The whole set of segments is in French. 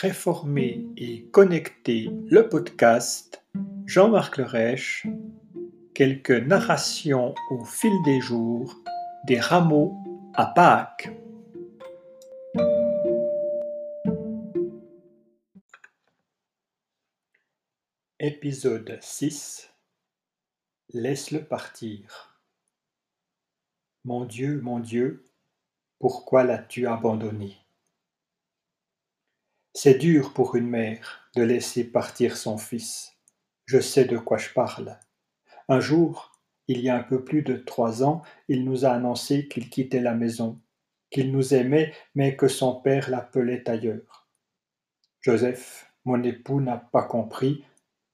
Réformer et connecter le podcast Jean-Marc Lerèche, quelques narrations au fil des jours des rameaux à Pâques. Épisode 6 Laisse-le partir. Mon Dieu, mon Dieu, pourquoi l'as-tu abandonné? C'est dur pour une mère de laisser partir son fils. Je sais de quoi je parle. Un jour, il y a un peu plus de trois ans, il nous a annoncé qu'il quittait la maison, qu'il nous aimait, mais que son père l'appelait ailleurs. Joseph, mon époux, n'a pas compris.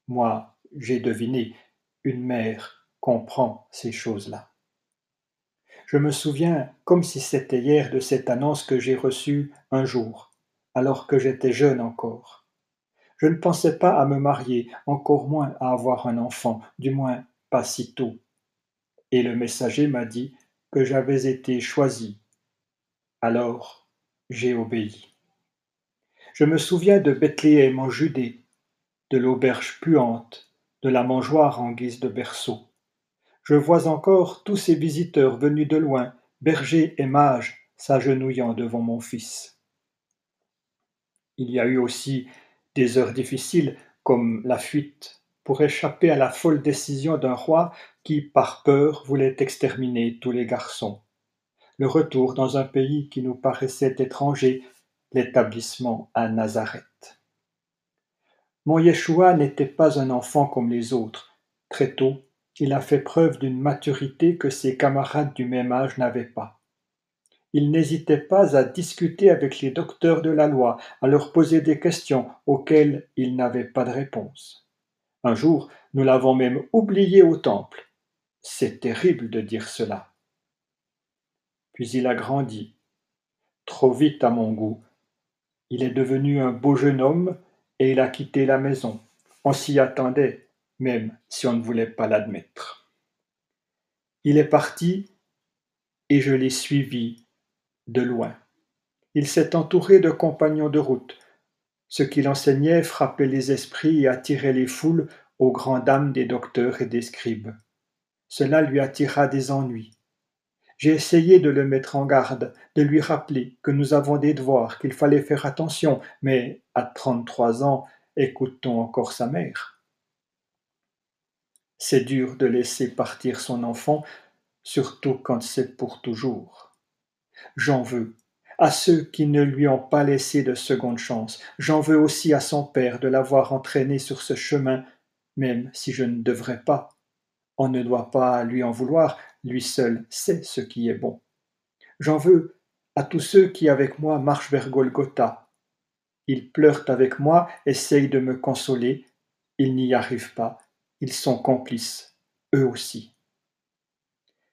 Moi, j'ai deviné. Une mère comprend ces choses-là. Je me souviens comme si c'était hier de cette annonce que j'ai reçue un jour, alors que j'étais jeune encore. Je ne pensais pas à me marier, encore moins à avoir un enfant, du moins pas si tôt. Et le messager m'a dit que j'avais été choisi. Alors j'ai obéi. Je me souviens de Bethléem en Judée, de l'auberge puante, de la mangeoire en guise de berceau. Je vois encore tous ces visiteurs venus de loin, bergers et mages, s'agenouillant devant mon fils. Il y a eu aussi des heures difficiles, comme la fuite, pour échapper à la folle décision d'un roi qui, par peur, voulait exterminer tous les garçons. Le retour dans un pays qui nous paraissait étranger, l'établissement à Nazareth. Mon Yeshua n'était pas un enfant comme les autres. Très tôt, il a fait preuve d'une maturité que ses camarades du même âge n'avaient pas. Il n'hésitait pas à discuter avec les docteurs de la loi, à leur poser des questions auxquelles il n'avait pas de réponse. Un jour, nous l'avons même oublié au temple. C'est terrible de dire cela. Puis il a grandi, trop vite à mon goût. Il est devenu un beau jeune homme et il a quitté la maison. On s'y attendait, même si on ne voulait pas l'admettre. Il est parti et je l'ai suivi de loin. Il s'est entouré de compagnons de route. Ce qu'il enseignait frappait les esprits et attirait les foules aux grandes dames des docteurs et des scribes. Cela lui attira des ennuis. J'ai essayé de le mettre en garde, de lui rappeler que nous avons des devoirs, qu'il fallait faire attention, mais à trente-trois ans, écoute-t-on encore sa mère c'est dur de laisser partir son enfant, surtout quand c'est pour toujours. J'en veux à ceux qui ne lui ont pas laissé de seconde chance. J'en veux aussi à son père de l'avoir entraîné sur ce chemin, même si je ne devrais pas. On ne doit pas lui en vouloir, lui seul sait ce qui est bon. J'en veux à tous ceux qui avec moi marchent vers Golgotha. Ils pleurent avec moi, essayent de me consoler, ils n'y arrivent pas, ils sont complices, eux aussi.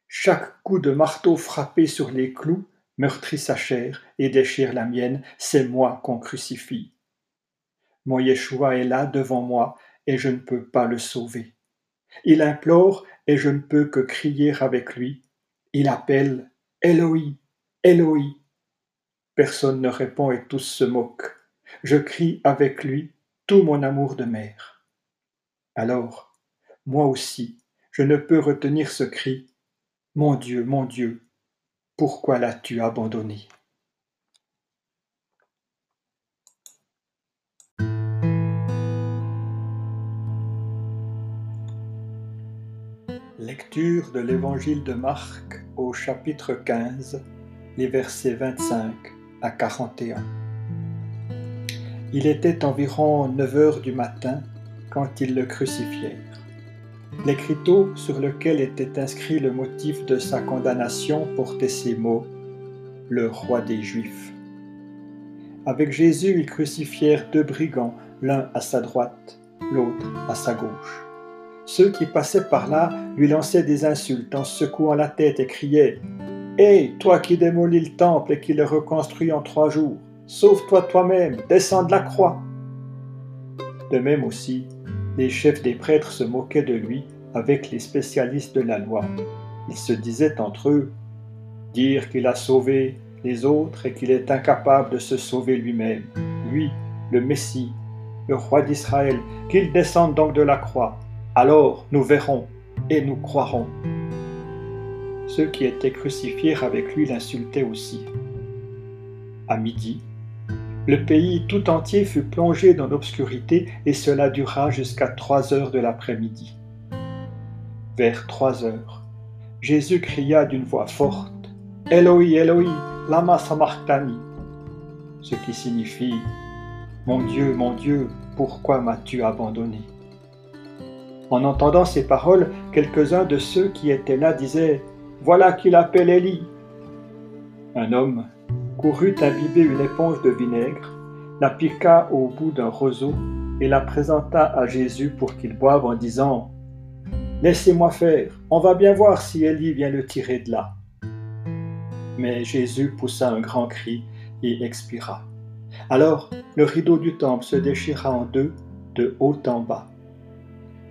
Chaque coup de marteau frappé sur les clous meurtrit sa chair et déchire la mienne, c'est moi qu'on crucifie. Mon Yeshua est là devant moi et je ne peux pas le sauver. Il implore et je ne peux que crier avec lui. Il appelle Eloi, Eloi. Personne ne répond et tous se moquent. Je crie avec lui tout mon amour de mère. Alors, moi aussi, je ne peux retenir ce cri. Mon Dieu, mon Dieu, pourquoi l'as-tu abandonné? Lecture de l'Évangile de Marc au chapitre 15, les versets 25 à 41. Il était environ neuf heures du matin quand ils le crucifièrent. L'écriteau sur lequel était inscrit le motif de sa condamnation portait ces mots Le roi des Juifs. Avec Jésus, ils crucifièrent deux brigands, l'un à sa droite, l'autre à sa gauche. Ceux qui passaient par là lui lançaient des insultes en secouant la tête et criaient Hé, toi qui démolis le temple et qui le reconstruis en trois jours, sauve-toi toi-même, descends de la croix. De même aussi, les chefs des prêtres se moquaient de lui avec les spécialistes de la loi. Ils se disaient entre eux, dire qu'il a sauvé les autres et qu'il est incapable de se sauver lui-même, lui le Messie, le roi d'Israël, qu'il descende donc de la croix. Alors nous verrons et nous croirons. Ceux qui étaient crucifiés avec lui l'insultaient aussi. À midi, le pays tout entier fut plongé dans l'obscurité et cela dura jusqu'à trois heures de l'après-midi. Vers trois heures, Jésus cria d'une voix forte Eloi, Eloi, lama sabachthani ce qui signifie Mon Dieu, mon Dieu, pourquoi m'as-tu abandonné? En entendant ces paroles, quelques-uns de ceux qui étaient là disaient Voilà qu'il appelle Élie. Un homme courut imbiber une éponge de vinaigre, la piqua au bout d'un roseau et la présenta à Jésus pour qu'il boive en disant Laissez-moi faire, on va bien voir si Élie vient le tirer de là. Mais Jésus poussa un grand cri et expira. Alors le rideau du temple se déchira en deux, de haut en bas.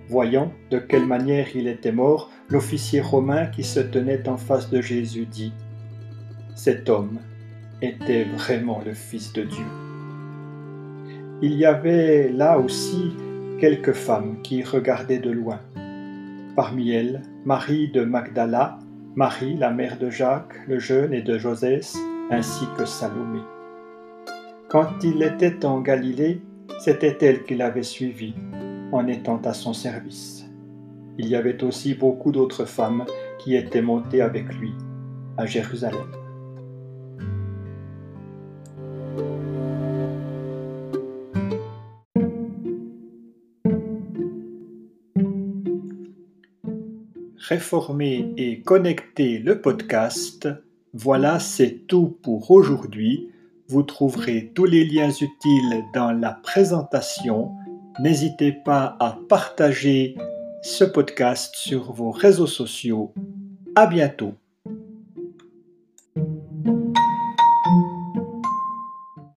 Voyant de quelle manière il était mort, l'officier romain qui se tenait en face de Jésus dit, Cet homme était vraiment le Fils de Dieu. Il y avait là aussi quelques femmes qui regardaient de loin. Parmi elles, Marie de Magdala, Marie, la mère de Jacques le jeune et de Josès, ainsi que Salomé. Quand il était en Galilée, c'était elle qui l'avait suivi, en étant à son service. Il y avait aussi beaucoup d'autres femmes qui étaient montées avec lui à Jérusalem. Réformer et connecter le podcast, voilà c'est tout pour aujourd'hui. Vous trouverez tous les liens utiles dans la présentation. N'hésitez pas à partager ce podcast sur vos réseaux sociaux. À bientôt.